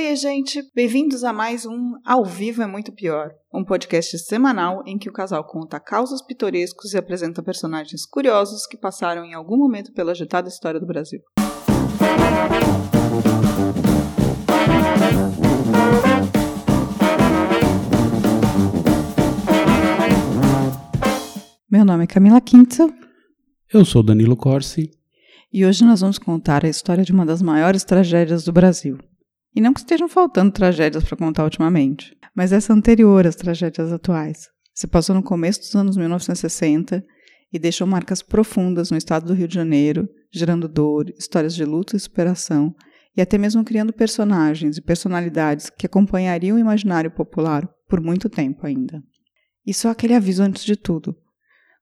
Oi, gente! Bem-vindos a mais um Ao Vivo é Muito Pior, um podcast semanal em que o casal conta causos pitorescos e apresenta personagens curiosos que passaram em algum momento pela agitada história do Brasil. Meu nome é Camila Quintzel. Eu sou Danilo Corsi. E hoje nós vamos contar a história de uma das maiores tragédias do Brasil. E não que estejam faltando tragédias para contar ultimamente, mas essa anterior às tragédias atuais. Se passou no começo dos anos 1960 e deixou marcas profundas no estado do Rio de Janeiro, gerando dor, histórias de luta e superação, e até mesmo criando personagens e personalidades que acompanhariam o imaginário popular por muito tempo ainda. E só aquele aviso antes de tudo.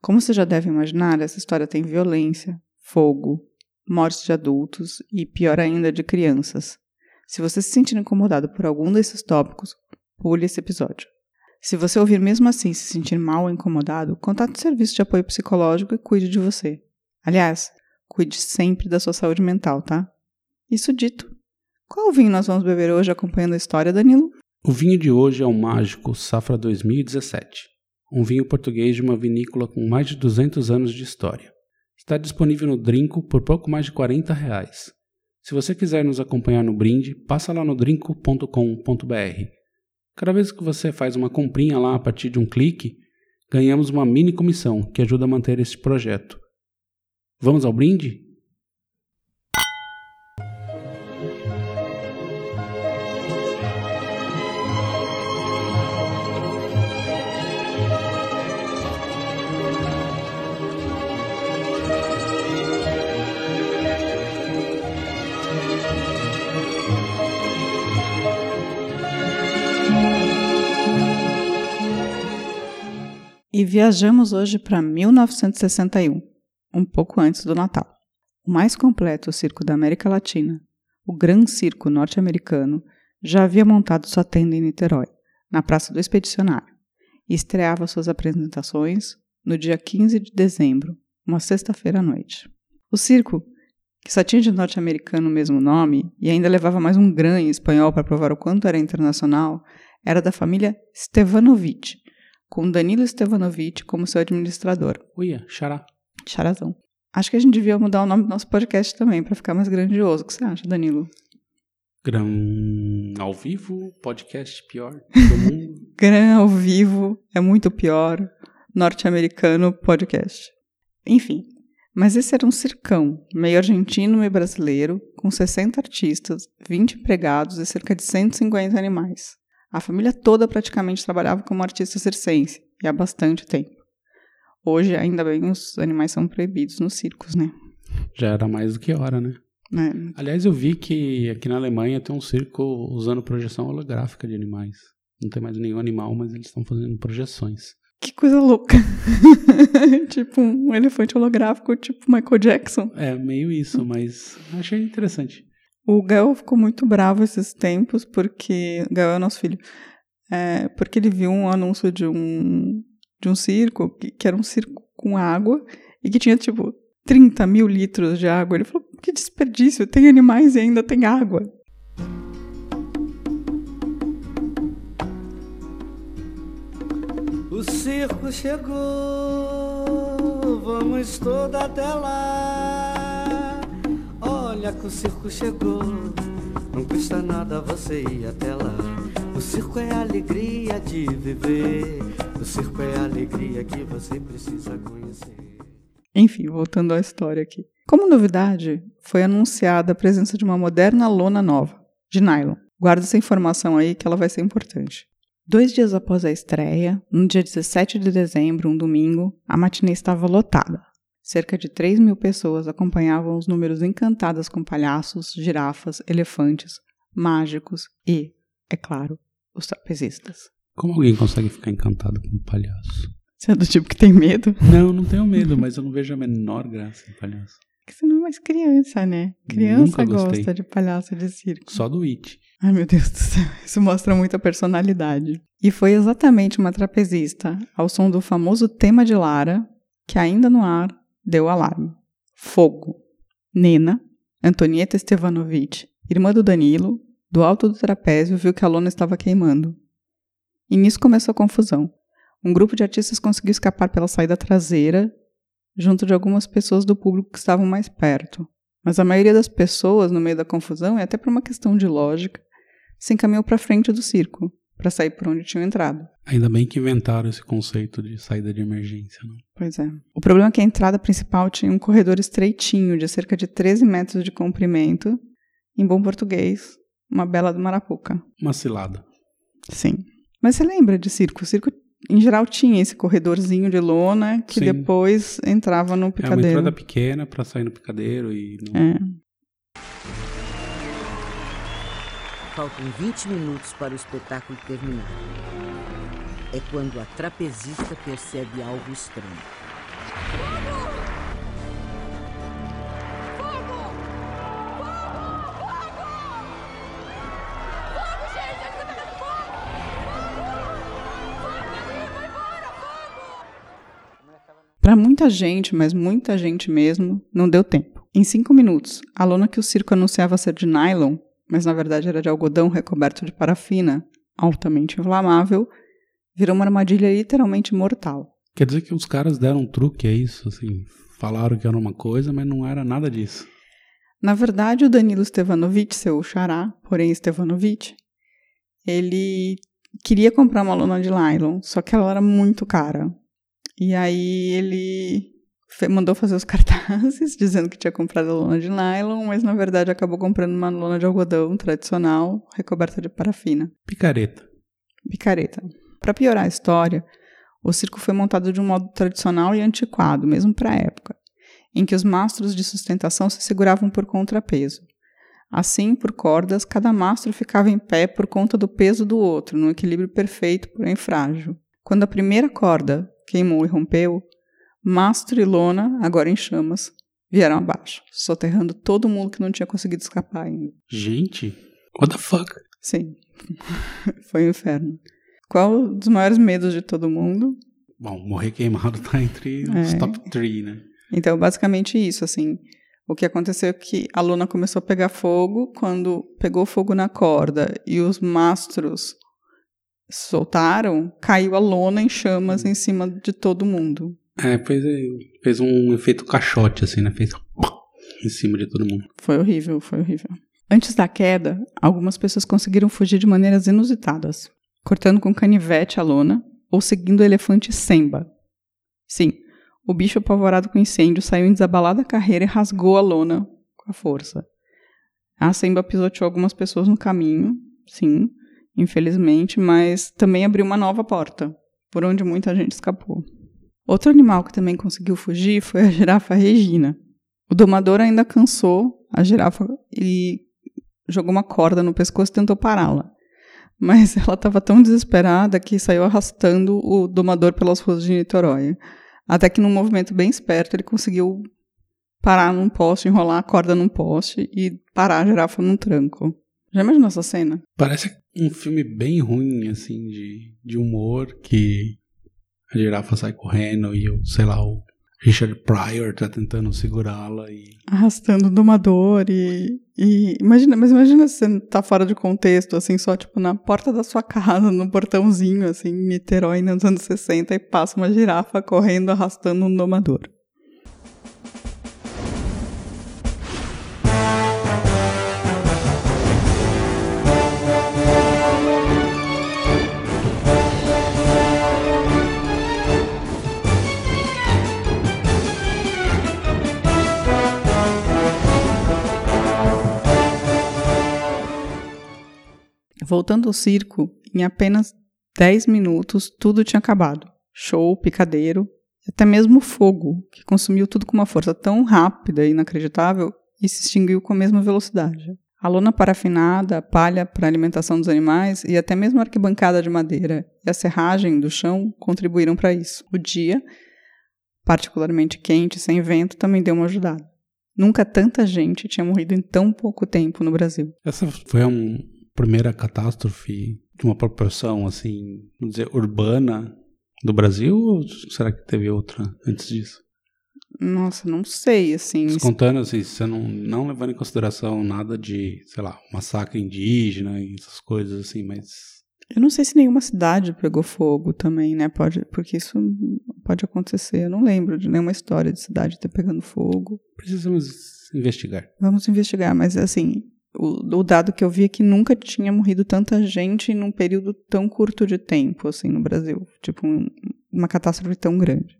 Como você já deve imaginar, essa história tem violência, fogo, mortes de adultos e, pior ainda, de crianças. Se você se sentir incomodado por algum desses tópicos, pule esse episódio. Se você ouvir mesmo assim se sentir mal ou incomodado, contate o serviço de apoio psicológico e cuide de você. Aliás, cuide sempre da sua saúde mental, tá? Isso dito, qual vinho nós vamos beber hoje acompanhando a história, Danilo? O vinho de hoje é o Mágico Safra 2017, um vinho português de uma vinícola com mais de 200 anos de história. Está disponível no Drinco por pouco mais de 40 reais. Se você quiser nos acompanhar no brinde, passa lá no drinco.com.br. Cada vez que você faz uma comprinha lá a partir de um clique, ganhamos uma mini comissão que ajuda a manter este projeto. Vamos ao brinde? E viajamos hoje para 1961, um pouco antes do Natal. O mais completo circo da América Latina, o Gran Circo norte-americano, já havia montado sua tenda em Niterói, na Praça do Expedicionário, e estreava suas apresentações no dia 15 de dezembro, uma sexta-feira à noite. O circo, que só tinha de norte-americano o mesmo nome e ainda levava mais um gran em espanhol para provar o quanto era internacional, era da família Stevanovic, com Danilo Stevanovic como seu administrador. Uia, xará. Charazão. Acho que a gente devia mudar o nome do nosso podcast também para ficar mais grandioso. O que você acha, Danilo? Gran ao vivo, podcast pior do mundo. Gran ao vivo é muito pior. Norte-americano podcast. Enfim, mas esse era um circão, meio argentino e brasileiro, com 60 artistas, 20 empregados e cerca de 150 animais. A família toda praticamente trabalhava como artista circense, e há bastante tempo. Hoje, ainda bem, os animais são proibidos nos circos, né? Já era mais do que hora, né? É. Aliás, eu vi que aqui na Alemanha tem um circo usando projeção holográfica de animais. Não tem mais nenhum animal, mas eles estão fazendo projeções. Que coisa louca. tipo um elefante holográfico, tipo Michael Jackson. É, meio isso, mas achei interessante. O Gael ficou muito bravo esses tempos, porque. Gael é nosso filho. É, porque ele viu um anúncio de um, de um circo, que, que era um circo com água, e que tinha, tipo, 30 mil litros de água. Ele falou: que desperdício, tem animais e ainda tem água. O circo chegou, vamos toda até lá. Olha que o circo chegou, não custa nada você ir até lá. O circo é a alegria de viver, o circo é a alegria que você precisa conhecer. Enfim, voltando à história aqui. Como novidade, foi anunciada a presença de uma moderna lona nova, de nylon. Guarda essa informação aí que ela vai ser importante. Dois dias após a estreia, no dia 17 de dezembro, um domingo, a matinê estava lotada. Cerca de 3 mil pessoas acompanhavam os números encantadas com palhaços, girafas, elefantes, mágicos e, é claro, os trapezistas. Como alguém consegue ficar encantado com um palhaço? Você é do tipo que tem medo? Não, não tenho medo, mas eu não vejo a menor graça em palhaço. Porque você não é mais criança, né? Criança gosta de palhaço de circo. Só do It. Ai, meu Deus do céu, isso mostra muita personalidade. E foi exatamente uma trapezista, ao som do famoso tema de Lara, que ainda no ar deu alarme. Fogo. Nena, Antonieta Stevanovic, irmã do Danilo, do alto do trapézio, viu que a lona estava queimando. E nisso começou a confusão. Um grupo de artistas conseguiu escapar pela saída traseira, junto de algumas pessoas do público que estavam mais perto. Mas a maioria das pessoas, no meio da confusão, e até por uma questão de lógica, se encaminhou para frente do circo, para sair por onde tinham entrado. Ainda bem que inventaram esse conceito de saída de emergência, não? Pois é. O problema é que a entrada principal tinha um corredor estreitinho, de cerca de 13 metros de comprimento, em bom português, uma bela do Marapuca. Uma cilada. Sim. Mas você lembra de circo? O circo, em geral, tinha esse corredorzinho de lona que Sim. depois entrava no É uma picadeiro. entrada pequena pra sair no picadeiro e. Não... É. Faltam 20 minutos para o espetáculo terminar. É quando a trapezista percebe algo estranho. Para muita gente, mas muita gente mesmo, não deu tempo. Em cinco minutos, a lona que o circo anunciava ser de nylon, mas na verdade era de algodão recoberto de parafina, altamente inflamável, virou uma armadilha literalmente mortal. Quer dizer que os caras deram um truque, é isso? Assim, falaram que era uma coisa, mas não era nada disso. Na verdade, o Danilo Stevanovic, seu xará, porém Stevanovic, ele queria comprar uma lona de nylon, só que ela era muito cara. E aí ele mandou fazer os cartazes dizendo que tinha comprado a lona de nylon, mas na verdade acabou comprando uma lona de algodão tradicional, recoberta de parafina. Picareta. Picareta. Para piorar a história, o circo foi montado de um modo tradicional e antiquado, mesmo para a época, em que os mastros de sustentação se seguravam por contrapeso. Assim, por cordas, cada mastro ficava em pé por conta do peso do outro, num equilíbrio perfeito, porém frágil. Quando a primeira corda queimou e rompeu, mastro e lona, agora em chamas, vieram abaixo, soterrando todo mundo que não tinha conseguido escapar ainda. Gente, what the fuck? Sim, foi um inferno. Qual dos maiores medos de todo mundo? Bom, morrer queimado tá entre os É. top 3, né? Então, basicamente isso, assim. O que aconteceu é que a lona começou a pegar fogo, quando pegou fogo na corda e os mastros soltaram, caiu a lona em chamas em cima de todo mundo. É, fez, fez um efeito caixote, assim, né? Fez em cima de todo mundo. Foi horrível, foi horrível. Antes da queda, algumas pessoas conseguiram fugir de maneiras inusitadas, cortando com canivete a lona ou seguindo o elefante Semba. Sim, o bicho apavorado com incêndio saiu em desabalada carreira e rasgou a lona com a força. A Semba pisoteou algumas pessoas no caminho, sim, infelizmente, mas também abriu uma nova porta, por onde muita gente escapou. Outro animal que também conseguiu fugir foi a girafa Regina. O domador ainda cansou a girafa e jogou uma corda no pescoço e tentou pará-la. Mas ela estava tão desesperada que saiu arrastando o domador pelas ruas de Niterói. Até que, num movimento bem esperto, ele conseguiu parar num poste, enrolar a corda num poste e parar a girafa num tranco. Já imaginou essa cena? Parece um filme bem ruim, assim, de, de humor, que a girafa sai correndo e, o, sei lá, o Richard Pryor tá tentando segurá-la e... Arrastando o domador e, e. Imagina, mas imagina se você tá fora de contexto, assim, só tipo na porta da sua casa, no portãozinho, assim, em Niterói, nos anos 60, e passa uma girafa correndo, arrastando um domador. Voltando ao circo, em apenas 10 minutos tudo tinha acabado. Show, picadeiro, até mesmo fogo, que consumiu tudo com uma força tão rápida e inacreditável e se extinguiu com a mesma velocidade. A lona parafinada, a palha para alimentação dos animais e até mesmo a arquibancada de madeira e a serragem do chão contribuíram para isso. O dia, particularmente quente, sem vento, também deu uma ajudada. Nunca tanta gente tinha morrido em tão pouco tempo no Brasil. Essa foi um, primeira catástrofe de uma proporção, assim, vamos dizer, urbana do Brasil? Ou será que teve outra antes disso? Nossa, não sei, assim. Descontando, assim, você não, não levando em consideração nada de, sei lá, massacre indígena e essas coisas assim, mas Eu não sei se nenhuma cidade pegou fogo também, né? Pode, porque isso pode acontecer. Eu não lembro de nenhuma história de cidade ter pegando fogo. precisamos investigar. Vamos investigar, mas assim, o, o dado que eu vi é que nunca tinha morrido tanta gente num período tão curto de tempo, assim, no Brasil. Tipo, um- uma catástrofe tão grande.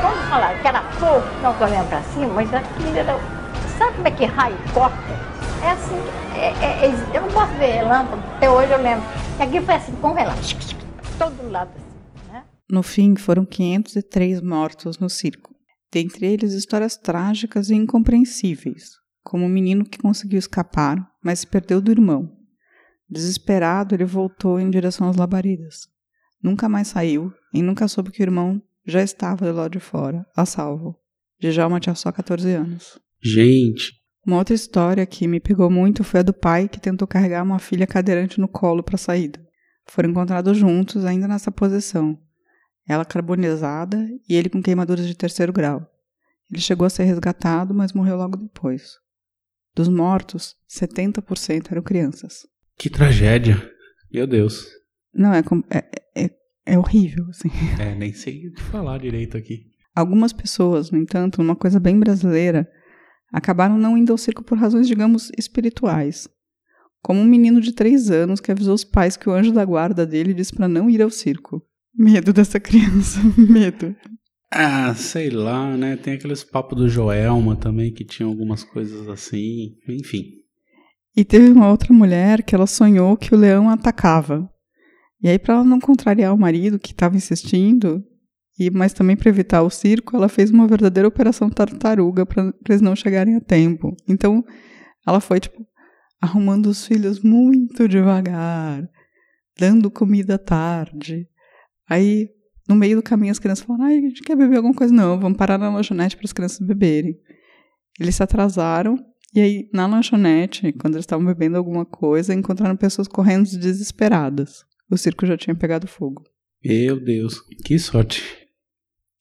Quando falaram que era fogo, nós olhamos para cima, mas aquilo era. Sabe como é que raio corta? É assim, é, é- é- eu não posso ver relâmpago, até hoje eu lembro. E aqui foi assim, com relâmpago, todo lado assim? No fim, foram 503 mortos no circo. Dentre eles, histórias trágicas e incompreensíveis, como o menino que conseguiu escapar, mas se perdeu do irmão. Desesperado, ele voltou em direção às labaredas. Nunca mais saiu e nunca soube que o irmão já estava do lado de fora, a salvo. Djalma tinha só 14 anos. Gente, Uma outra história que me pegou muito foi a do pai que tentou carregar uma filha cadeirante no colo para a saída. Foram encontrados juntos, ainda nessa posição. Ela carbonizada e ele com queimaduras de terceiro grau. Ele chegou a ser resgatado, mas morreu logo depois. Dos mortos, 70% eram crianças. que tragédia. Meu Deus. Não, é, é, é, é horrível, assim. É, nem sei o que falar direito aqui. Algumas pessoas, no entanto, numa coisa bem brasileira, acabaram não indo ao circo por razões, digamos, espirituais. Como um menino de três anos que avisou os pais que o anjo da guarda dele disse para não ir ao circo. Medo dessa criança, medo. Ah, sei lá, né? Tem aqueles papos do Joelma também que tinham algumas coisas assim. Enfim. E teve uma outra mulher que ela sonhou que o leão atacava. E aí, para ela não contrariar o marido que estava insistindo, e mas também para evitar o circo, ela fez uma verdadeira operação tartaruga para eles não chegarem a tempo. Então, ela foi tipo arrumando os filhos muito devagar, dando comida tarde. Aí, no meio do caminho, as crianças falaram: Ai, a gente quer beber alguma coisa? Não, vamos parar na lanchonete para as crianças beberem. Eles se atrasaram e aí, na lanchonete, quando eles estavam bebendo alguma coisa, encontraram pessoas correndo desesperadas. O circo já tinha pegado fogo. Meu Deus, que sorte.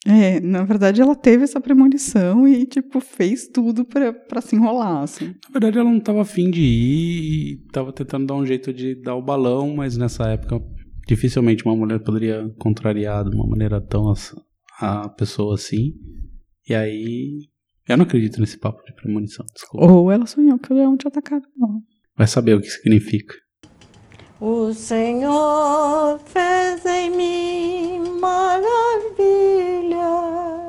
É, na verdade, ela teve essa premonição e, tipo, fez tudo pra, pra se enrolar, assim. Na verdade, ela não tava afim de ir e tava tentando dar um jeito de dar o balão, mas nessa época dificilmente uma mulher poderia contrariar de uma maneira tão a pessoa assim. E aí. Eu não acredito nesse papo de premonição, desculpa. Ou ela sonhou que o leão tinha atacado. Não. Vai saber o que significa. O Senhor fez em mim maravilha.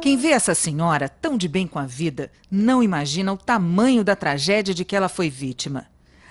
Quem vê essa senhora tão de bem com a vida não imagina o tamanho da tragédia de que ela foi vítima.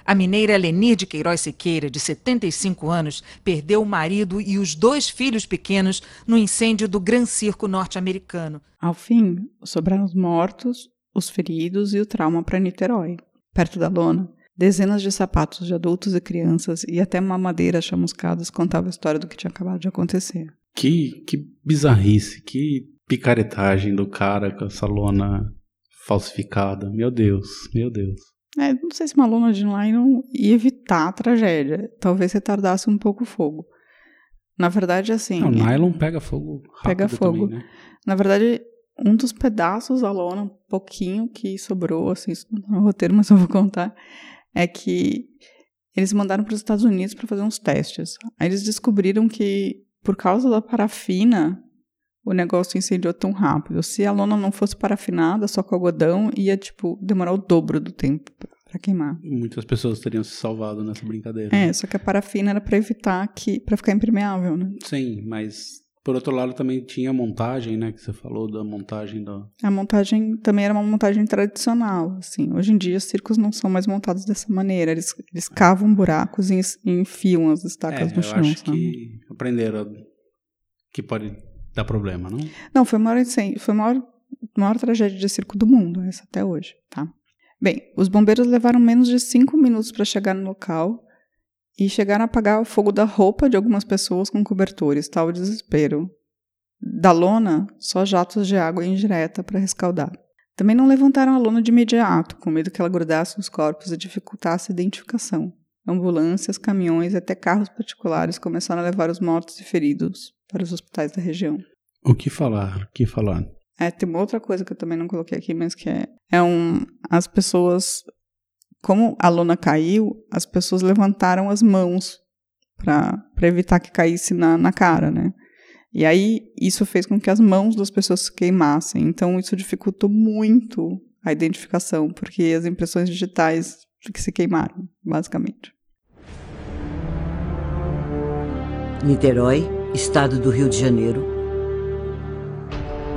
A mineira Lenir de Queiroz Siqueira, de 75 anos, perdeu o marido e os dois filhos pequenos no incêndio do Gran Circo norte-americano. Ao fim, sobraram os mortos, os feridos e o trauma para Niterói. Perto da lona, dezenas de sapatos de adultos e crianças e até mamadeiras chamuscadas contavam a história do que tinha acabado de acontecer. Que, que bizarrice, que picaretagem do cara com essa lona falsificada. Meu Deus, meu Deus. É, não sei se uma lona de nylon ia evitar a tragédia. Talvez retardasse um pouco o fogo. Na verdade, assim. Não, nylon pega fogo rápido Pega fogo. também, né? Na verdade, um dos pedaços da lona, um pouquinho que sobrou, assim, isso não tá no roteiro, mas eu vou contar, é que eles mandaram para os Estados Unidos para fazer uns testes. Aí eles descobriram que, por causa da parafina, o negócio incendiou tão rápido. Se a lona não fosse parafinada, só com algodão, ia, tipo, demorar o dobro do tempo para queimar. Muitas pessoas teriam se salvado nessa brincadeira. É, só que a parafina era para evitar que, para ficar impermeável, né? Sim, mas por outro lado também tinha a montagem, né? Que você falou da montagem da. A montagem também era uma montagem tradicional, assim. Hoje em dia, os circos não são mais montados dessa maneira. Eles, eles cavam buracos e enfiam as estacas é, no eu chão, acho sabe? que aprenderam que pode dar problema, não? Não, foi a maior, foi a maior, maior tragédia de circo do mundo, essa até hoje, tá? Bem, os bombeiros levaram menos de cinco minutos para chegar no local e chegaram a apagar o fogo da roupa de algumas pessoas com cobertores, tal desespero. Da lona, só jatos de água indireta para rescaldar. Também não levantaram a lona de imediato, com medo que ela grudasse nos corpos e dificultasse a identificação. ambulâncias, caminhões e até carros particulares começaram a levar os mortos e feridos para os hospitais da região. O que falar? O que falar? É, tem uma outra coisa que eu também não coloquei aqui, mas que é, é um. As pessoas. Como a lona caiu, as pessoas levantaram as mãos para evitar que caísse na, na cara, né? E aí, isso fez com que as mãos das pessoas se queimassem. Então, isso dificultou muito a identificação, porque as impressões digitais que se queimaram, basicamente. Niterói, estado do Rio de Janeiro,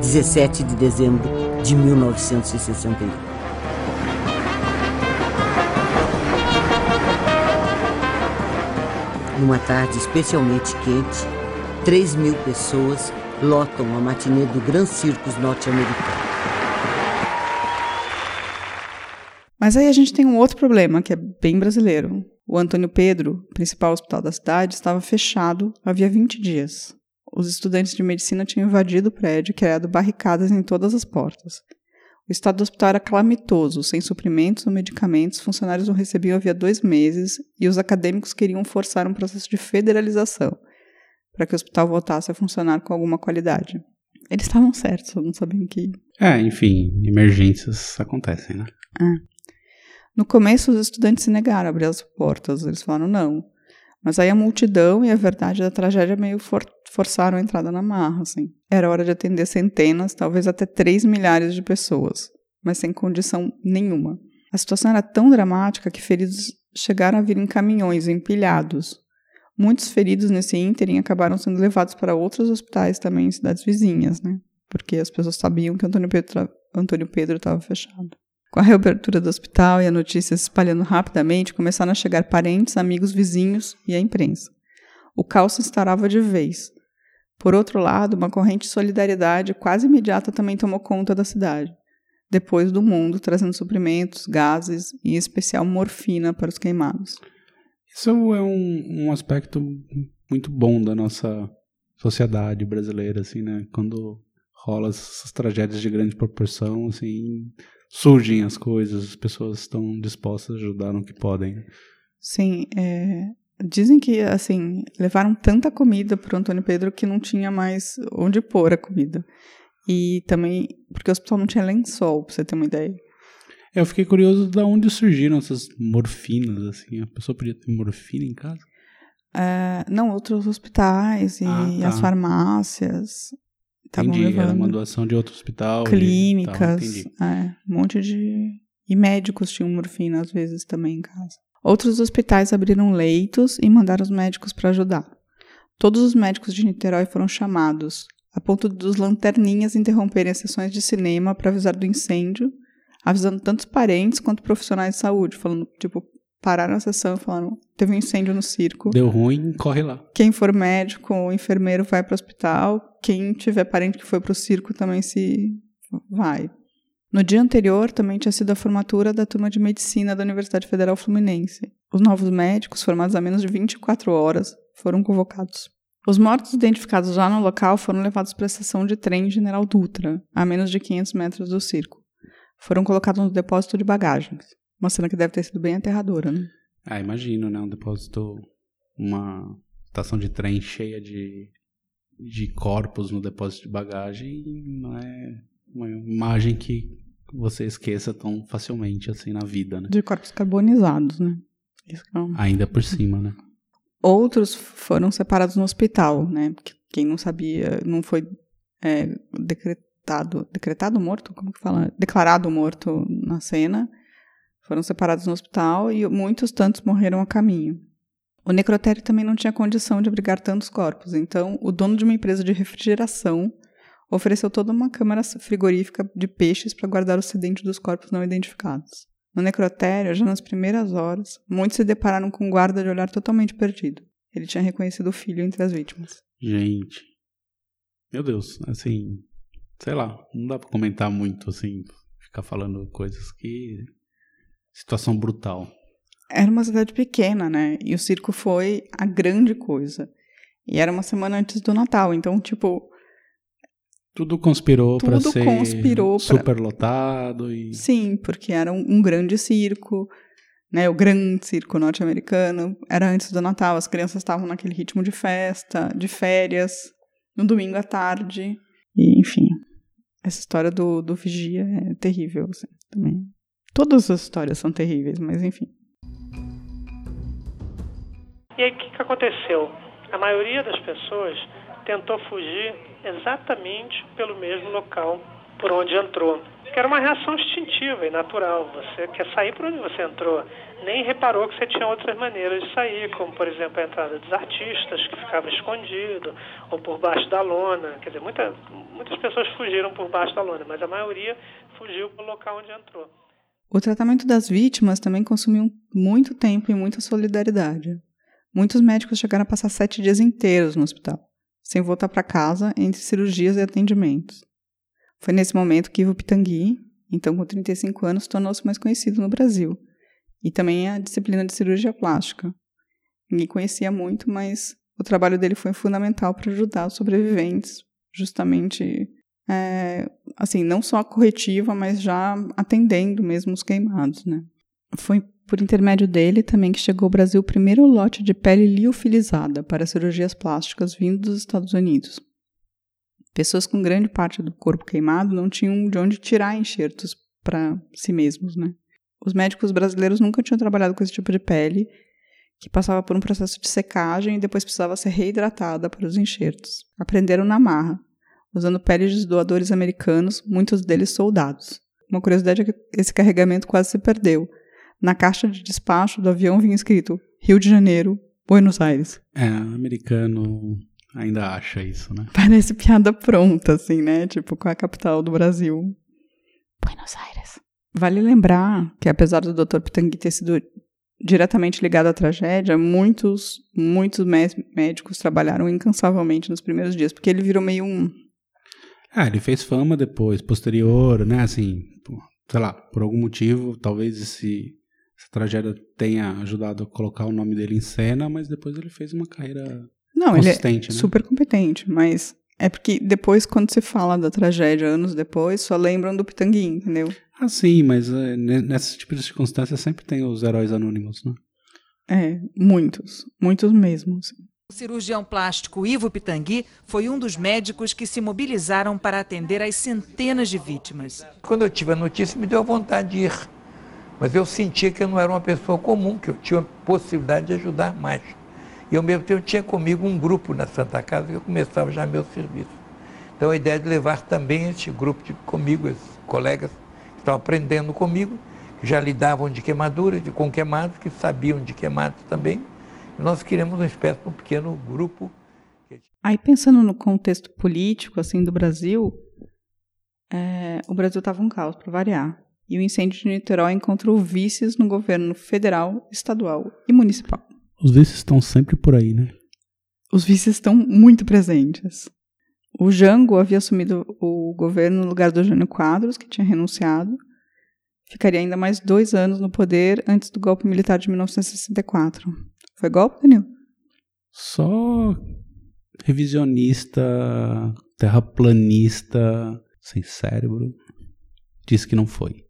17 de dezembro de 1961. Numa tarde especialmente quente, 3 mil pessoas lotam a matinê do Gran Circus norte-americano. Mas aí a gente tem um outro problema que é bem brasileiro. O Antônio Pedro, principal hospital da cidade, estava fechado havia 20 dias. Os estudantes de medicina tinham invadido o prédio e criado barricadas em todas as portas. O estado do hospital era calamitoso, sem suprimentos ou medicamentos, funcionários não recebiam havia dois meses e os acadêmicos queriam forçar um processo de federalização para que o hospital voltasse a funcionar com alguma qualidade. Eles estavam certos, não sabiam que. É, enfim, emergências acontecem, né? É. No começo, os estudantes se negaram a abrir as portas. Eles falaram não. Mas aí a multidão e a verdade da tragédia meio for forçaram a entrada na marra, assim. Era hora de atender centenas, talvez até três milhares de pessoas, mas sem condição nenhuma. A situação era tão dramática que feridos chegaram a vir em caminhões empilhados. Muitos feridos nesse ínterim acabaram sendo levados para outros hospitais também em cidades vizinhas, né? Porque as pessoas sabiam que Pedro Antônio Pedro estava fechado. Com a reabertura do hospital e a notícia se espalhando rapidamente, começaram a chegar parentes, amigos, vizinhos e a imprensa. O caos se instaurava de vez. Por outro lado, uma corrente de solidariedade quase imediata também tomou conta da cidade. Depois do mundo, trazendo suprimentos, gases e, em especial, morfina para os queimados. Isso é um, um aspecto muito bom da nossa sociedade brasileira, assim, né? Quando rola essas tragédias de grande proporção, assim, surgem as coisas, as pessoas estão dispostas a ajudar no que podem. Sim, é, dizem que assim levaram tanta comida para o Antônio Pedro que não tinha mais onde pôr a comida. E também porque o hospital não tinha lençol, para você ter uma ideia. É, eu fiquei curioso de onde surgiram essas morfinas, assim. A pessoa podia ter morfina em casa? É, não, outros hospitais e ah, tá. as farmácias. Entendi, levando era uma doação de outro hospital. Clínicas, é, um monte de... E médicos tinham morfina, às vezes, também em casa. Outros hospitais abriram leitos e mandaram os médicos para ajudar. Todos os médicos de Niterói foram chamados, a ponto dos lanterninhas interromperem as sessões de cinema para avisar do incêndio, avisando tanto os parentes quanto profissionais de saúde, falando, tipo, pararam a sessão e falaram: teve um incêndio no circo. Deu ruim, corre lá. Quem for médico ou enfermeiro vai para o hospital. Quem tiver parente que foi para o circo também se vai. No dia anterior também tinha sido a formatura da turma de medicina da Universidade Federal Fluminense. Os novos médicos, formados há menos de 24 horas, foram convocados. Os mortos identificados já no local foram levados para a estação de trem General Dutra, a menos de 500 metros do circo. Foram colocados no depósito de bagagens. Uma cena que deve ter sido bem aterradora, né? Ah, imagino, né? Um depósito, uma estação de trem cheia de, de corpos no depósito de bagagem não é uma imagem que você esqueça tão facilmente assim na vida, né? De corpos carbonizados, né? É Ainda por cima, né? Outros foram separados no hospital, né? Quem não sabia, não foi é, decretado, decretado morto, como que fala? Declarado morto na cena foram separados no hospital e muitos tantos morreram a caminho. O necrotério também não tinha condição de abrigar tantos corpos, então o dono de uma empresa de refrigeração ofereceu toda uma câmara frigorífica de peixes para guardar o sedente dos corpos não identificados. No necrotério, já nas primeiras horas, muitos se depararam com um guarda de olhar totalmente perdido. Ele tinha reconhecido o filho entre as vítimas. Gente. Meu Deus, assim, sei lá, não dá para comentar muito assim, ficar falando coisas que situação brutal. Era uma cidade pequena, né? E o circo foi a grande coisa. E era uma semana antes do Natal, então, tipo. Tudo conspirou para ser conspirou super pra... lotado. E... Sim, porque era um, um grande circo, né, o grande circo norte-americano. Era antes do Natal, as crianças estavam naquele ritmo de festa, de férias, no domingo à tarde. E, enfim, essa história do, do vigia é terrível assim, também. Todas as histórias são terríveis, mas enfim. E aí o que, que aconteceu? A maioria das pessoas tentou fugir exatamente pelo mesmo local por onde entrou. Que era uma reação instintiva e natural. Você quer sair por onde você entrou. Nem reparou que você tinha outras maneiras de sair, como por exemplo a entrada dos artistas, que ficava escondido, ou por baixo da lona. Quer dizer, muita, muitas pessoas fugiram por baixo da lona, mas a maioria fugiu pelo local onde entrou. O tratamento das vítimas também consumiu muito tempo e muita solidariedade. Muitos médicos chegaram a passar sete dias inteiros no hospital, sem voltar para casa entre cirurgias e atendimentos. Foi nesse momento que Ivo Pitangui, então com 35 anos, tornou-se mais conhecido no Brasil, e também a disciplina de cirurgia plástica. Ninguém conhecia muito, mas o trabalho dele foi fundamental para ajudar os sobreviventes, justamente, é, assim, não só a corretiva, mas já atendendo mesmo os queimados, né? Foi por intermédio dele também que chegou ao Brasil o primeiro lote de pele liofilizada para cirurgias plásticas vindo dos Estados Unidos. Pessoas com grande parte do corpo queimado não tinham de onde tirar enxertos para si mesmos, né? Os médicos brasileiros nunca tinham trabalhado com esse tipo de pele, que passava por um processo de secagem e depois precisava ser reidratada para os enxertos. Aprenderam na marra, usando peles de doadores americanos, muitos deles soldados. Uma curiosidade é que esse carregamento quase se perdeu. Na caixa de despacho do avião vinha escrito Rio de Janeiro, Buenos Aires. É, americano ainda acha isso, né? Parece piada pronta, assim, né? Tipo, com a capital do Brasil. Buenos Aires. Vale lembrar que, apesar do Dr. Pitangui ter sido diretamente ligado à tragédia, muitos, muitos médicos trabalharam incansavelmente nos primeiros dias, porque ele virou meio um. Ah, ele fez fama depois, posterior, né? Assim, sei lá, por algum motivo, talvez esse, essa tragédia tenha ajudado a colocar o nome dele em cena, mas depois ele fez uma carreira Não, ele é consistente, né? super competente, mas é porque depois, quando se fala da tragédia anos depois, só lembram do Pitangui, entendeu? Ah, sim, mas é, ne- nesse tipo de circunstância sempre tem os heróis anônimos, né? É, muitos, muitos mesmo. assim. O cirurgião plástico Ivo Pitangui foi um dos médicos que se mobilizaram para atender as centenas de vítimas. Quando eu tive a notícia, me deu vontade de ir. Mas eu sentia que eu não era uma pessoa comum, que eu tinha a possibilidade de ajudar mais. E ao mesmo tempo tinha comigo um grupo na Santa Casa que eu começava já meu serviço. Então a ideia de levar também este grupo de, comigo, esses colegas que estavam aprendendo comigo, que já lidavam de queimadura, de, com queimados, que sabiam de queimados também. E nós queríamos uma espécie de um pequeno grupo Aí pensando no contexto político assim do Brasil, é, o Brasil estava um caos para variar. E o incêndio de Niterói encontrou vices no governo federal, estadual e municipal. Os vices estão sempre por aí, né? Os vices estão muito presentes. O Jango havia assumido o governo no lugar do Jânio Quadros, que tinha renunciado. Ficaria ainda mais dois anos no poder antes do golpe militar de 1964. Foi golpe, Danilo? Só revisionista, terraplanista, sem cérebro, disse que não foi.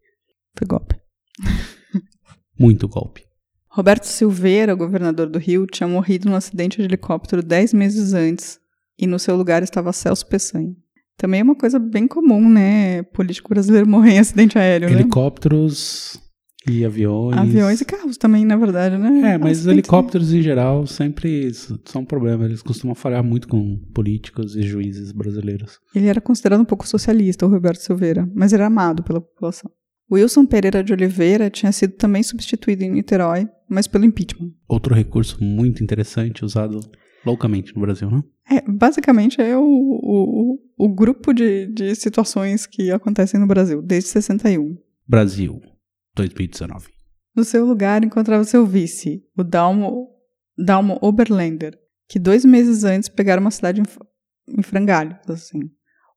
Foi golpe. Muito golpe. Roberto Silveira, governador do Rio, tinha morrido num acidente de helicóptero dez meses antes e no seu lugar estava Celso Peçanha. Também é uma coisa bem comum, né? Político brasileiro morrer em acidente aéreo, né? Helicópteros e aviões. Aviões e carros também, na verdade, né? É, mas Acidentes- helicópteros em geral sempre são um problema. Eles costumam falhar muito com políticos e juízes brasileiros. Ele era considerado um pouco socialista, o Roberto Silveira, mas era amado pela população. Wilson Pereira de Oliveira tinha sido também substituído em Niterói, mas pelo impeachment. Outro recurso muito interessante usado loucamente no Brasil, não? É, basicamente é o, o, o grupo de, de situações que acontecem no Brasil, desde 61. Brasil, 2019. No seu lugar encontrava seu vice, o Dalmo, Dalmo Oberländer, que dois meses antes pegaram uma cidade em, em frangalhos, assim.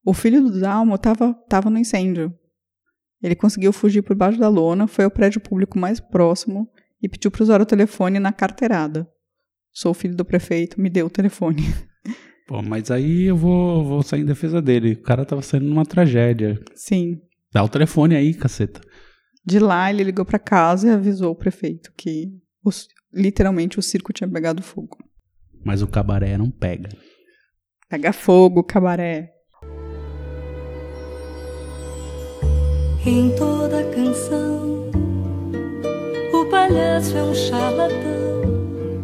O filho do Dalmo estava tava no incêndio. Ele conseguiu fugir por baixo da lona, foi ao prédio público mais próximo e pediu para usar o telefone na carteirada. Sou filho do prefeito, me deu o telefone. Pô, mas aí eu vou, vou sair em defesa dele. O cara tava saindo numa tragédia. Sim. Dá o telefone aí, caceta. De lá, ele ligou para casa e avisou o prefeito que os, literalmente o circo tinha pegado fogo. Mas o cabaré não pega. Pega fogo, cabaré. Em toda canção, o palhaço é um charlatão.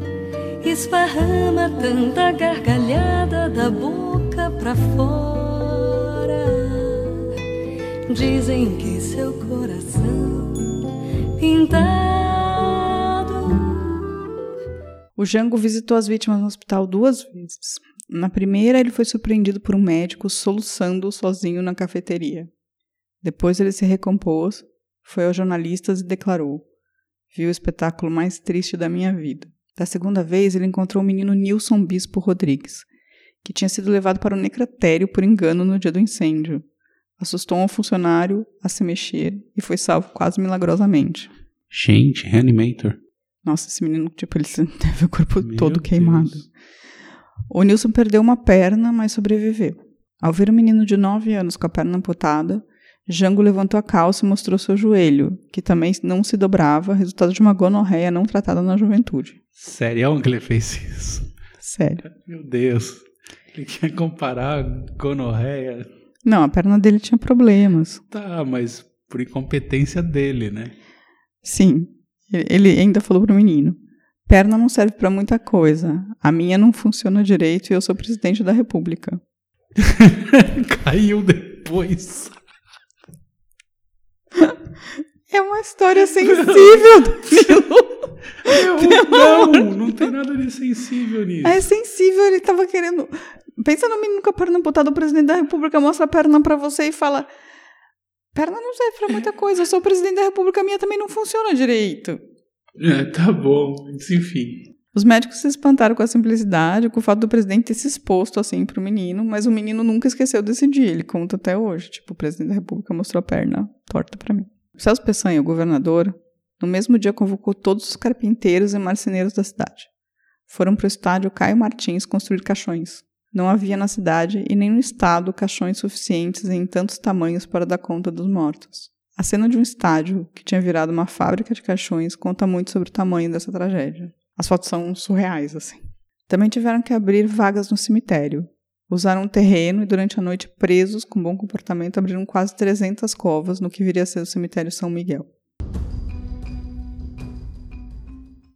Esparrama tanta gargalhada da boca pra fora. Dizem que seu coração pintado. O Jango visitou as vítimas no hospital duas vezes. Na primeira, ele foi surpreendido por um médico soluçando sozinho na cafeteria. Depois ele se recompôs, foi aos jornalistas e declarou: Vi o espetáculo mais triste da minha vida. Da segunda vez, ele encontrou o menino Nilson Bispo Rodrigues, que tinha sido levado para o necrotério por engano no dia do incêndio. Assustou um funcionário a se mexer e foi salvo quase milagrosamente. Gente, Reanimator. Nossa, esse menino, tipo, ele teve o corpo Meu todo queimado. Deus. O Nilson perdeu uma perna, mas sobreviveu. Ao ver o menino de 9 anos com a perna amputada, Jango levantou a calça e mostrou seu joelho, que também não se dobrava, resultado de uma gonorreia não tratada na juventude. Sério que ele fez isso? Sério. Meu Deus. Ele quer comparar gonorreia. Não, a perna dele tinha problemas. Tá, mas por incompetência dele, né? Sim. Ele ele ainda falou pro menino: perna não serve pra muita coisa. A minha não funciona direito e eu sou presidente da república. Caiu depois. É uma história sensível, Danilo. Eu, não, não tem nada de sensível nisso. É sensível, ele tava querendo. Pensa no menino com a perna amputada, o presidente da república mostra a perna pra você e fala: perna não serve pra muita coisa, eu sou o presidente da república, a minha também não funciona direito. É, tá bom, enfim. Os médicos se espantaram com a simplicidade, com o fato do presidente ter se exposto assim pro menino, mas o menino nunca esqueceu desse dia, ele conta até hoje. Tipo, o presidente da república mostrou a perna torta pra mim. Celso Peçanha, o governador, no mesmo dia convocou todos os carpinteiros e marceneiros da cidade. Foram para o estádio Caio Martins construir caixões. Não havia na cidade e nem no estado caixões suficientes em tantos tamanhos para dar conta dos mortos. A cena de um estádio que tinha virado uma fábrica de caixões conta muito sobre o tamanho dessa tragédia. As fotos são surreais, assim. Também tiveram que abrir vagas no cemitério. Usaram um terreno e durante a noite, presos com bom comportamento, abriram quase 300 covas no que viria a ser o cemitério São Miguel.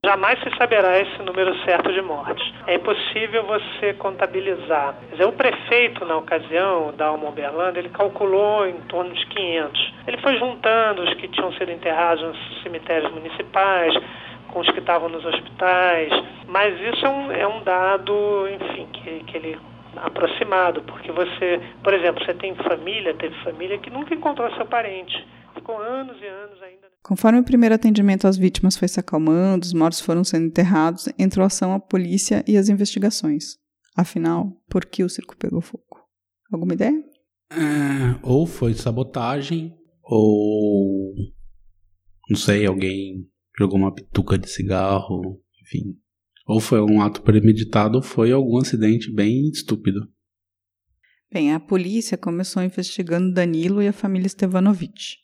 Jamais se saberá esse número certo de mortes. É impossível você contabilizar. Quer dizer, o prefeito, na ocasião, da Alma Uberlândia, ele calculou em torno de 500. Ele foi juntando os que tinham sido enterrados nos cemitérios municipais, com os que estavam nos hospitais, mas isso é um, é um dado, enfim, que, que ele aproximado, porque você, por exemplo, você tem família, teve família que nunca encontrou seu parente, ficou anos e anos ainda. Conforme o primeiro atendimento às vítimas foi se acalmando, os mortos foram sendo enterrados, entrou ação a polícia e as investigações. Afinal, por que o circo pegou fogo? Alguma ideia? É, ou foi sabotagem, ou. Não sei, alguém jogou uma bituca de cigarro, enfim. Ou foi um ato premeditado, ou foi algum acidente bem estúpido. Bem, a polícia começou investigando Danilo e a família Stevanovic,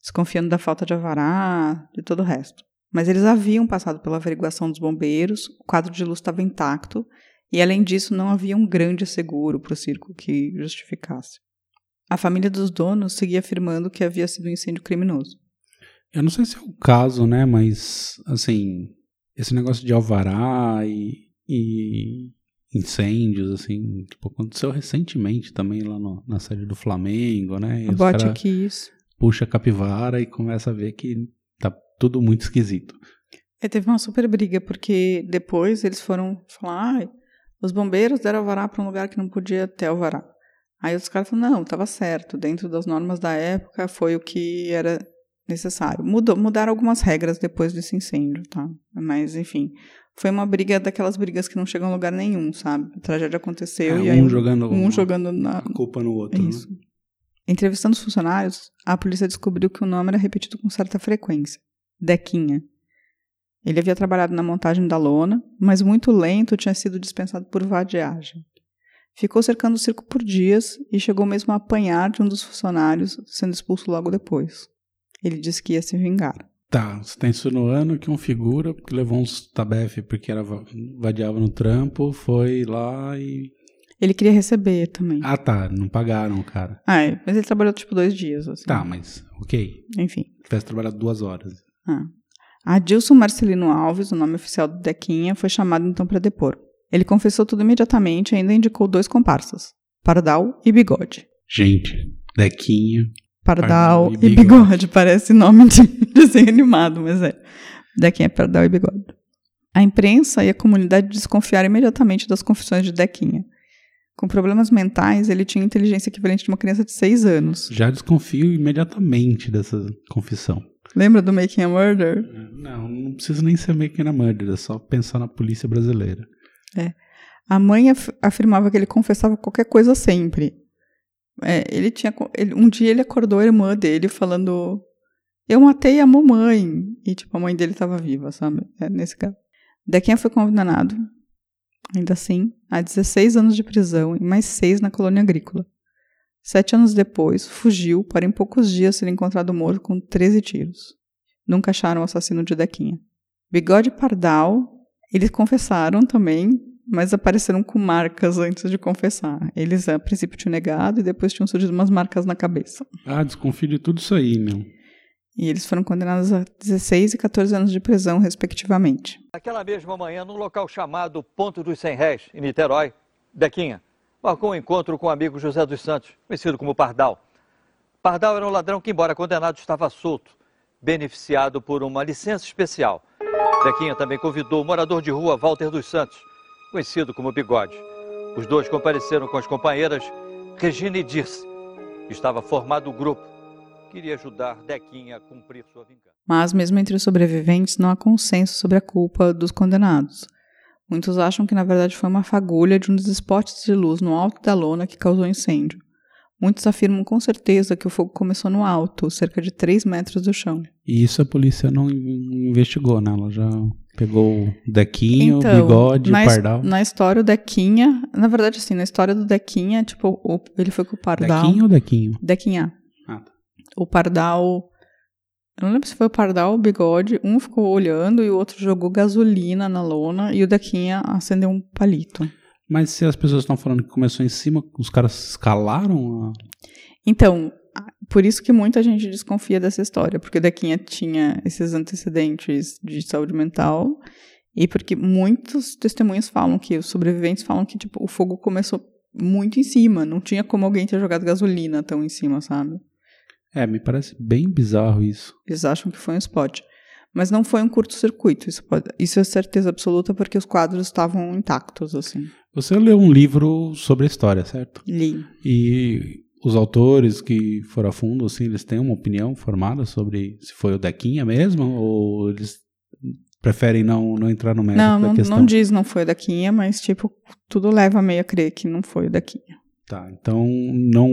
desconfiando da falta de avará, de todo o resto. Mas eles haviam passado pela averiguação dos bombeiros, o quadro de luz estava intacto, e além disso não havia um grande seguro para o circo que justificasse. A família dos donos seguia afirmando que havia sido um incêndio criminoso. Eu não sei se é o caso, né? Mas, assim, esse negócio de alvará e, e incêndios, assim, tipo, aconteceu recentemente também lá no- na sede do Flamengo, né? E bote aqui, isso. puxa a capivara e começa a ver que tá tudo muito esquisito. É, teve uma super briga, porque depois eles foram falar, ai, os bombeiros deram alvará para um lugar que não podia ter alvará. Aí os caras falaram, não, estava certo, dentro das normas da época foi o que era necessário. Mudou, mudaram algumas regras depois desse incêndio, tá? Mas, enfim, foi uma briga daquelas brigas que não chegam a lugar nenhum, sabe? A tragédia aconteceu É, e aí um jogando um jogando na, A culpa no outro, né? isso. Entrevistando os funcionários, a polícia descobriu que o nome era repetido com certa frequência. Dequinha. Ele havia trabalhado na montagem da lona, mas muito lento tinha sido dispensado por vadiagem. Ficou cercando o circo por dias e chegou mesmo a apanhar de um dos funcionários, sendo expulso logo depois. Ele disse que ia se vingar. Tá, você tá insinuando que um figura que levou uns tabefe porque era va- vadiava no trampo, foi lá e. Ele queria receber também. Ah, tá, não pagaram, cara. Ah, é, mas ele trabalhou tipo dois dias, assim. Tá, mas ok. Enfim. Tivesse trabalhado duas horas. Ah. Adilson Marcelino Alves, o nome oficial do Dequinha, foi chamado então para depor. Ele confessou tudo imediatamente e ainda indicou dois comparsas, Pardal e Bigode. Gente, Dequinha. Pardal, Pardal e e bigode. parece nome de desenho animado, mas é. Dequinha, Pardal e Bigode. A imprensa e a comunidade desconfiaram imediatamente das confissões de Dequinha. Com problemas mentais, ele tinha inteligência equivalente de uma criança de 6 anos. Já desconfio imediatamente dessa confissão. Lembra do Making a Murder? Não, não precisa nem ser making a murder, é só pensar na polícia brasileira. É. A mãe af- afirmava que ele confessava qualquer coisa sempre. É, ele tinha, ele- um dia ele acordou a irmã dele falando: Eu matei a mamãe. E, tipo, a mãe dele estava viva, sabe? É, nesse caso. Dequinha foi condenado, ainda assim, a 16 anos de prisão e mais seis na colônia agrícola. Sete anos depois, fugiu para em poucos dias ser encontrado morto com 13 tiros. Nunca acharam o assassino de Dequinha. Bigode Pardal, eles confessaram também, mas apareceram com marcas antes de confessar. Eles, a princípio, tinham negado e depois tinham surgido umas marcas na cabeça. Ah, desconfio de tudo isso aí, meu. E eles foram condenados a 16 e 14 anos de prisão, respectivamente. Naquela mesma manhã, num local chamado Ponto dos Cem Réis, em Niterói, Dequinha marcou um encontro com o amigo José dos Santos, conhecido como Pardal. Pardal era um ladrão que, embora condenado, estava solto, beneficiado por uma licença especial. Dequinha também convidou o morador de rua Walter dos Santos, conhecido como Bigode. Os dois compareceram com as companheiras Regina e Dirce. Estava formado o grupo que iria ajudar Dequinha a cumprir sua vingança. Mas, mesmo entre os sobreviventes, não há consenso sobre a culpa dos condenados. Muitos acham que, na verdade, foi uma fagulha de um dos spots de luz no alto da lona que causou incêndio. Muitos afirmam com certeza que o fogo começou no alto, cerca de 3 metros do chão. E isso a polícia não in- investigou, né? Ela já pegou o Dequinho, Então, o Bigode, na, o Pardal. na história, o Dequinha... Na verdade, assim, na história do Dequinha, tipo, o- ele foi com o Pardal... Dequinho ou Dequinho? Dequinha. Ah, tá. O Pardal... Eu não lembro se foi o Pardal ou o Bigode. Um ficou olhando e o outro jogou gasolina na lona e o Dequinha acendeu um palito. Mas se as pessoas estão falando que começou em cima, os caras escalaram a... Então, por isso que muita gente desconfia dessa história, porque o Dequinha tinha esses antecedentes de saúde mental e porque muitos testemunhos falam que os sobreviventes falam que tipo o fogo começou muito em cima, não tinha como alguém ter jogado gasolina tão em cima, sabe? É, me parece bem bizarro isso. Eles acham que foi um spot. Mas não foi um curto-circuito, isso, pode- isso é certeza absoluta porque os quadros estavam intactos, assim. Você leu um livro sobre a história, certo? Li. E os autores que foram a fundo, assim, eles têm uma opinião formada sobre se foi o Dequinha mesmo? Ou eles preferem não, não entrar no mérito Não, da não, questão? não diz não foi o Dequinha, mas tipo, tudo leva meio a crer que não foi o Dequinha. Tá, então não.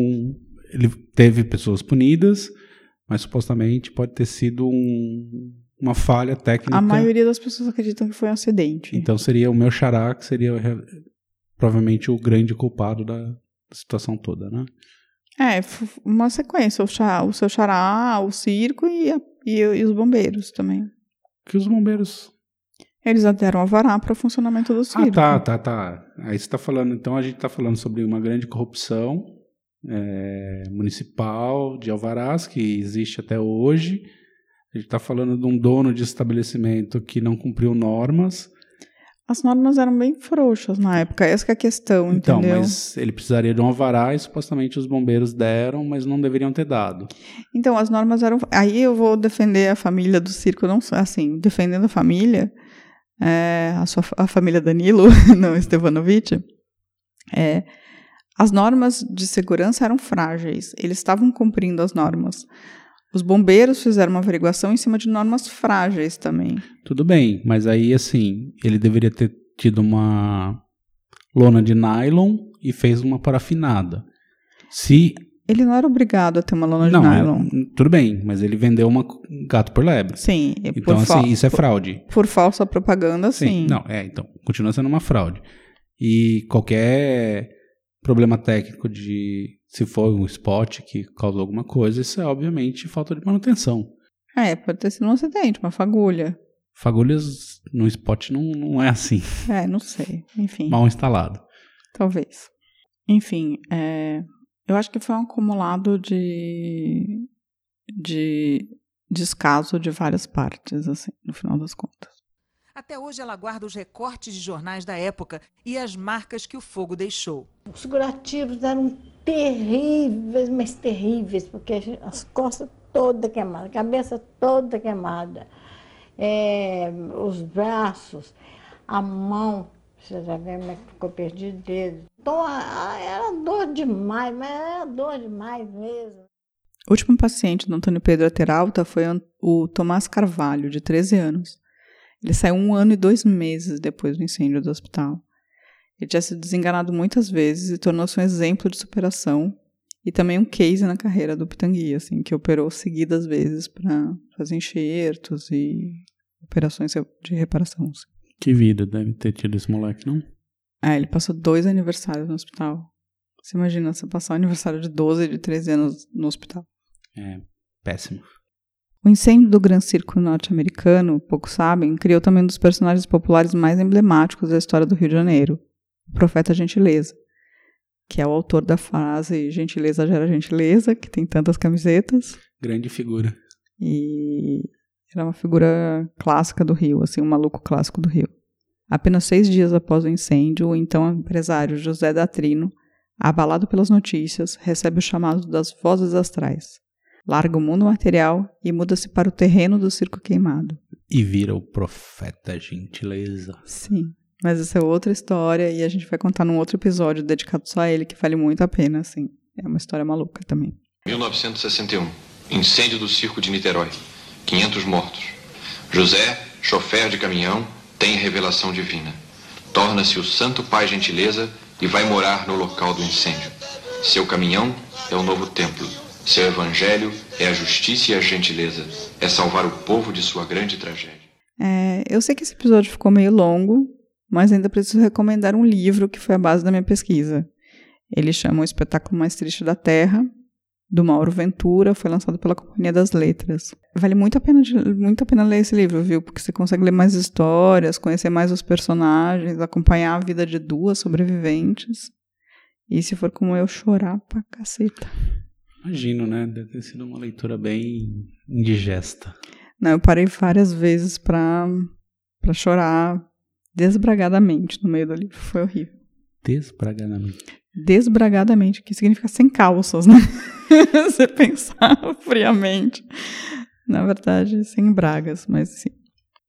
Ele teve pessoas punidas, mas supostamente pode ter sido um- uma falha técnica. A maioria das pessoas acreditam que foi um acidente. Então seria o meu xará, que seria provavelmente o grande culpado da situação toda, né? É, uma sequência. O, o seu xará, o circo e, a- e, e os bombeiros também. Que os bombeiros. Eles deram alvará para o funcionamento do circo. Ah, tá, tá, tá. Aí você tá falando, então a gente tá falando sobre uma grande corrupção é, municipal de alvarás que existe até hoje. A gente tá falando de um dono de estabelecimento que não cumpriu normas. As normas eram bem frouxas na época, essa que é a questão, Então, entendeu? mas ele precisaria de um alvará e supostamente os bombeiros deram, mas não deveriam ter dado. Então, as normas eram. Aí eu vou defender a família do circo, não assim, defendendo a família, é, a, sua, a família Danilo, não Stevanovic. É, as normas de segurança eram frágeis, eles estavam cumprindo as normas. Os bombeiros fizeram uma averiguação em cima de normas frágeis também. Tudo bem, mas aí assim, ele deveria ter tido uma lona de nylon e fez uma parafinada. Se Ele não era obrigado a ter uma lona de não, nylon. é- tudo bem, mas ele vendeu uma gato por lebre. Sim, Então por assim, isso é fraude. Por falsa propaganda, sim. Não, é, então, continua sendo uma fraude. E qualquer problema técnico de se for um spot que causou alguma coisa, isso é obviamente falta de manutenção. É, pode ter sido um acidente, uma fagulha. Fagulhas no spot não, não é assim. É, não sei. Enfim. Mal instalado. Talvez. Enfim, é, eu acho que foi um acumulado de, de descaso de várias partes, assim, no final das contas. Até hoje ela guarda os recortes de jornais da época e as marcas que o fogo deixou. Os curativos eram terríveis, mas terríveis, porque as costas toda queimadas, a cabeça toda queimada, é, os braços, a mão, você já vê como é que ficou perdido dedo. Então era dor demais, mas era dor demais mesmo. O último paciente do Antônio Pedro Ateralta foi o Tomás Carvalho, de 13 anos. Ele saiu um ano e dois meses depois do incêndio do hospital. Ele tinha sido desenganado muitas vezes e tornou-se um exemplo de superação e também um case na carreira do Pitangui, assim, que operou seguidas vezes para fazer enxertos e operações de reparação. assim. Que vida deve ter tido esse moleque, não? É, ele passou dois aniversários no hospital. Você imagina você passar o aniversário de 12 e de 13 anos no hospital. É péssimo. O incêndio do Gran Circo norte-americano, poucos sabem, criou também um dos personagens populares mais emblemáticos da história do Rio de Janeiro, o Profeta Gentileza, que é o autor da frase Gentileza gera gentileza, que tem tantas camisetas, Grande figura. e era uma figura clássica do Rio, assim, um maluco clássico do Rio. Apenas seis dias após o incêndio, o então empresário José Datrino, abalado pelas notícias, recebe o chamado das vozes astrais. Larga o mundo material e muda-se para o terreno do circo queimado. E vira o profeta gentileza. Sim. Mas essa é outra história e a gente vai contar num outro episódio dedicado só a ele, que vale muito a pena, assim. É uma história maluca também. 1961. Incêndio do circo de Niterói. 500 mortos. José, chofer de caminhão, tem revelação divina. Torna-se o santo pai gentileza e vai morar no local do incêndio. Seu caminhão é o novo templo. Seu evangelho é a justiça e a gentileza. É salvar o povo de sua grande tragédia. É, eu sei que esse episódio ficou meio longo, mas ainda preciso recomendar um livro que foi a base da minha pesquisa. Ele chama O Espetáculo Mais Triste da Terra, do Mauro Ventura, foi lançado pela Companhia das Letras. Vale muito a pena, muito a pena ler esse livro, viu? Porque você consegue ler mais histórias, conhecer mais os personagens, acompanhar a vida de duas sobreviventes. E se for como eu, chorar pra caceta. Imagino, né? Deve ter sido uma leitura bem indigesta. Não, eu parei várias vezes pra, pra chorar desbragadamente no meio do livro. Foi horrível. Desbragadamente. Desbragadamente, que significa sem calças, né? Você pensar friamente. Na verdade, sem bragas, mas sim.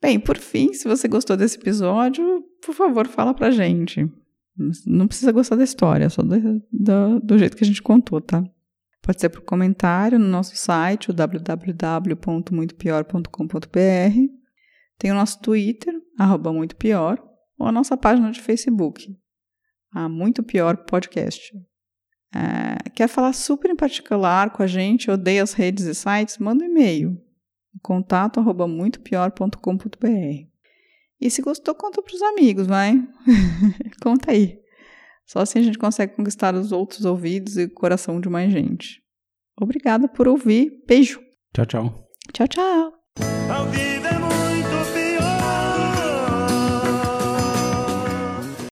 Bem, por fim, se você gostou desse episódio, por favor, fala pra gente. Não precisa gostar da história, só do, do, do jeito que a gente contou, tá? Pode ser por comentário no nosso site, o www.muitopior.com.br. Tem o nosso Twitter, arroba muito pior, ou a nossa página de Facebook, a Muito Pior Podcast. É, quer falar super em particular com a gente, odeia as redes e sites? Manda um e-mail, contato arroba muitopior.com.br. E se gostou, conta para os amigos, vai? conta aí. Só assim a gente consegue conquistar os outros ouvidos e o coração de mais gente. Obrigada por ouvir. Beijo. Tchau, tchau. Tchau, tchau.